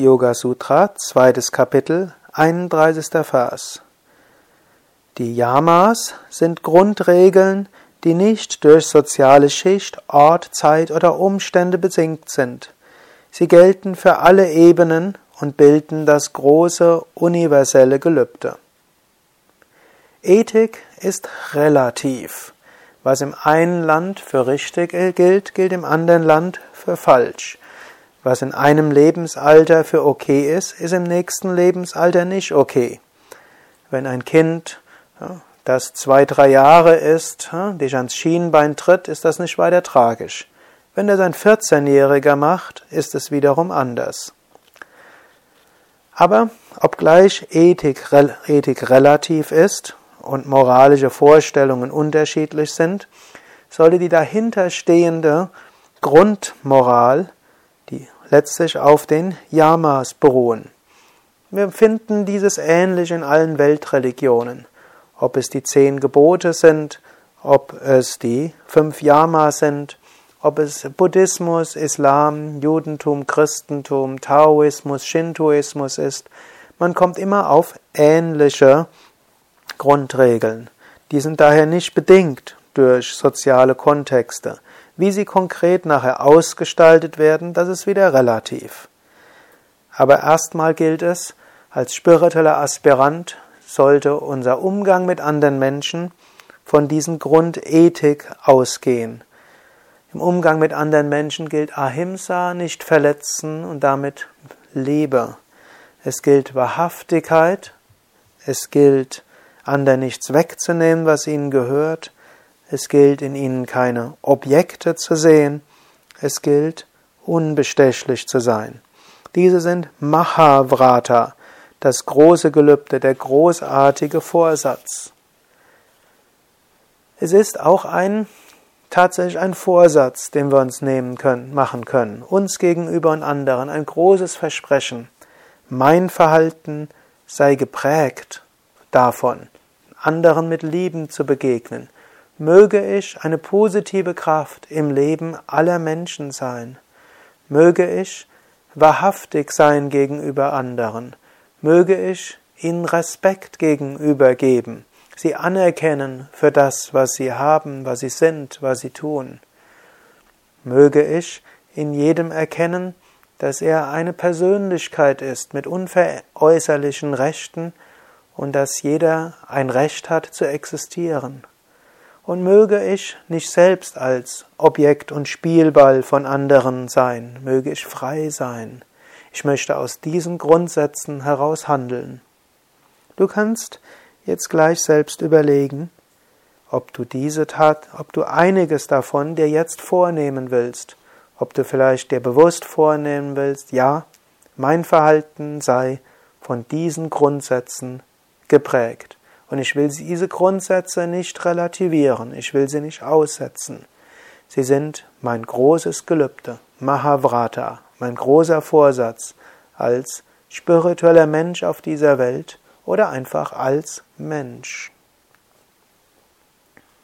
Yoga Sutra, zweites Kapitel, 31. Vers. Die Yamas sind Grundregeln, die nicht durch soziale Schicht, Ort, Zeit oder Umstände besingt sind. Sie gelten für alle Ebenen und bilden das große universelle Gelübde. Ethik ist relativ. Was im einen Land für richtig gilt, gilt im anderen Land für falsch. Was in einem Lebensalter für okay ist, ist im nächsten Lebensalter nicht okay. Wenn ein Kind, das zwei, drei Jahre ist, dich ans Schienbein tritt, ist das nicht weiter tragisch. Wenn das ein 14-Jähriger macht, ist es wiederum anders. Aber obgleich Ethik, Ethik relativ ist und moralische Vorstellungen unterschiedlich sind, sollte die dahinterstehende Grundmoral letztlich auf den Yamas beruhen. Wir finden dieses ähnlich in allen Weltreligionen. Ob es die zehn Gebote sind, ob es die fünf Yamas sind, ob es Buddhismus, Islam, Judentum, Christentum, Taoismus, Shintoismus ist, man kommt immer auf ähnliche Grundregeln. Die sind daher nicht bedingt durch soziale Kontexte. Wie sie konkret nachher ausgestaltet werden, das ist wieder relativ. Aber erstmal gilt es, als spiritueller Aspirant sollte unser Umgang mit anderen Menschen von diesen Grundethik ausgehen. Im Umgang mit anderen Menschen gilt Ahimsa, nicht verletzen und damit Liebe. Es gilt Wahrhaftigkeit, es gilt anderen nichts wegzunehmen, was ihnen gehört, es gilt in ihnen keine Objekte zu sehen. Es gilt unbestechlich zu sein. Diese sind Mahavrata, das große Gelübde, der großartige Vorsatz. Es ist auch ein tatsächlich ein Vorsatz, den wir uns nehmen können, machen können, uns gegenüber und anderen, ein großes Versprechen. Mein Verhalten sei geprägt davon, anderen mit Lieben zu begegnen, Möge ich eine positive Kraft im Leben aller Menschen sein. Möge ich wahrhaftig sein gegenüber anderen. Möge ich ihnen Respekt gegenüber geben, sie anerkennen für das, was sie haben, was sie sind, was sie tun. Möge ich in jedem erkennen, dass er eine Persönlichkeit ist mit unveräußerlichen Rechten und dass jeder ein Recht hat zu existieren und möge ich nicht selbst als Objekt und Spielball von anderen sein, möge ich frei sein. Ich möchte aus diesen Grundsätzen heraus handeln. Du kannst jetzt gleich selbst überlegen, ob du diese Tat, ob du einiges davon dir jetzt vornehmen willst, ob du vielleicht dir bewusst vornehmen willst, ja, mein Verhalten sei von diesen Grundsätzen geprägt. Und ich will diese Grundsätze nicht relativieren, ich will sie nicht aussetzen. Sie sind mein großes Gelübde, Mahavrata, mein großer Vorsatz als spiritueller Mensch auf dieser Welt oder einfach als Mensch.